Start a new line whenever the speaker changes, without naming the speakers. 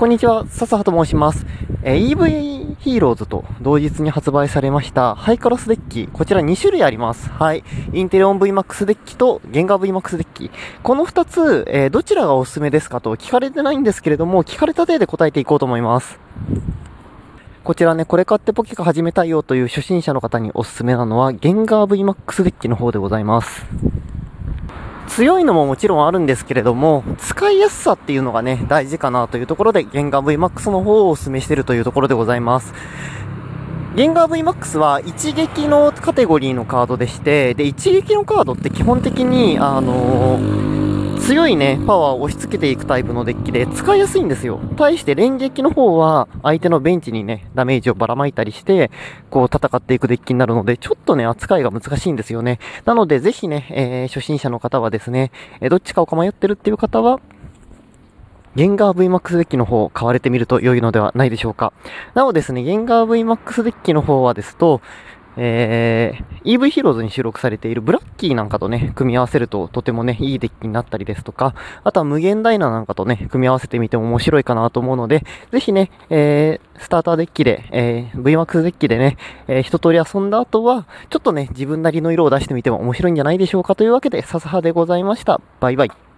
こんにちは、笹葉と申します。えー、EV ヒーローズと同日に発売されましたハイカロスデッキ。こちら2種類あります。はい。インテレオン VMAX デッキとゲンガー VMAX デッキ。この2つ、えー、どちらがおすすめですかと聞かれてないんですけれども、聞かれた例で答えていこうと思います。こちらね、これ買ってポケカ始めたいよという初心者の方におすすめなのは、ゲンガー VMAX デッキの方でございます。強いのももちろんあるんですけれども、使いやすさっていうのがね、大事かなというところで、ゲンガー VMAX の方をお勧めしているというところでございます。ゲンガー VMAX は一撃のカテゴリーのカードでして、で、一撃のカードって基本的に、あのー強いね、パワーを押し付けていくタイプのデッキで使いやすいんですよ。対して連撃の方は相手のベンチにね、ダメージをばらまいたりして、こう戦っていくデッキになるので、ちょっとね、扱いが難しいんですよね。なので、ぜひね、えー、初心者の方はですね、え、どっちかをか迷ってるっていう方は、ゲンガー VMAX デッキの方を買われてみると良いのではないでしょうか。なおですね、ゲンガー VMAX デッキの方はですと、えー、EV ヒーローズに収録されているブラッキーなんかとね、組み合わせるととてもね、いいデッキになったりですとか、あとは無限ダイナなんかとね、組み合わせてみても面白いかなと思うので、ぜひね、えー、スターターデッキで、えー、VMAX デッキでね、えー、一通り遊んだ後は、ちょっとね、自分なりの色を出してみても面白いんじゃないでしょうかというわけで、笹葉でございました。バイバイ。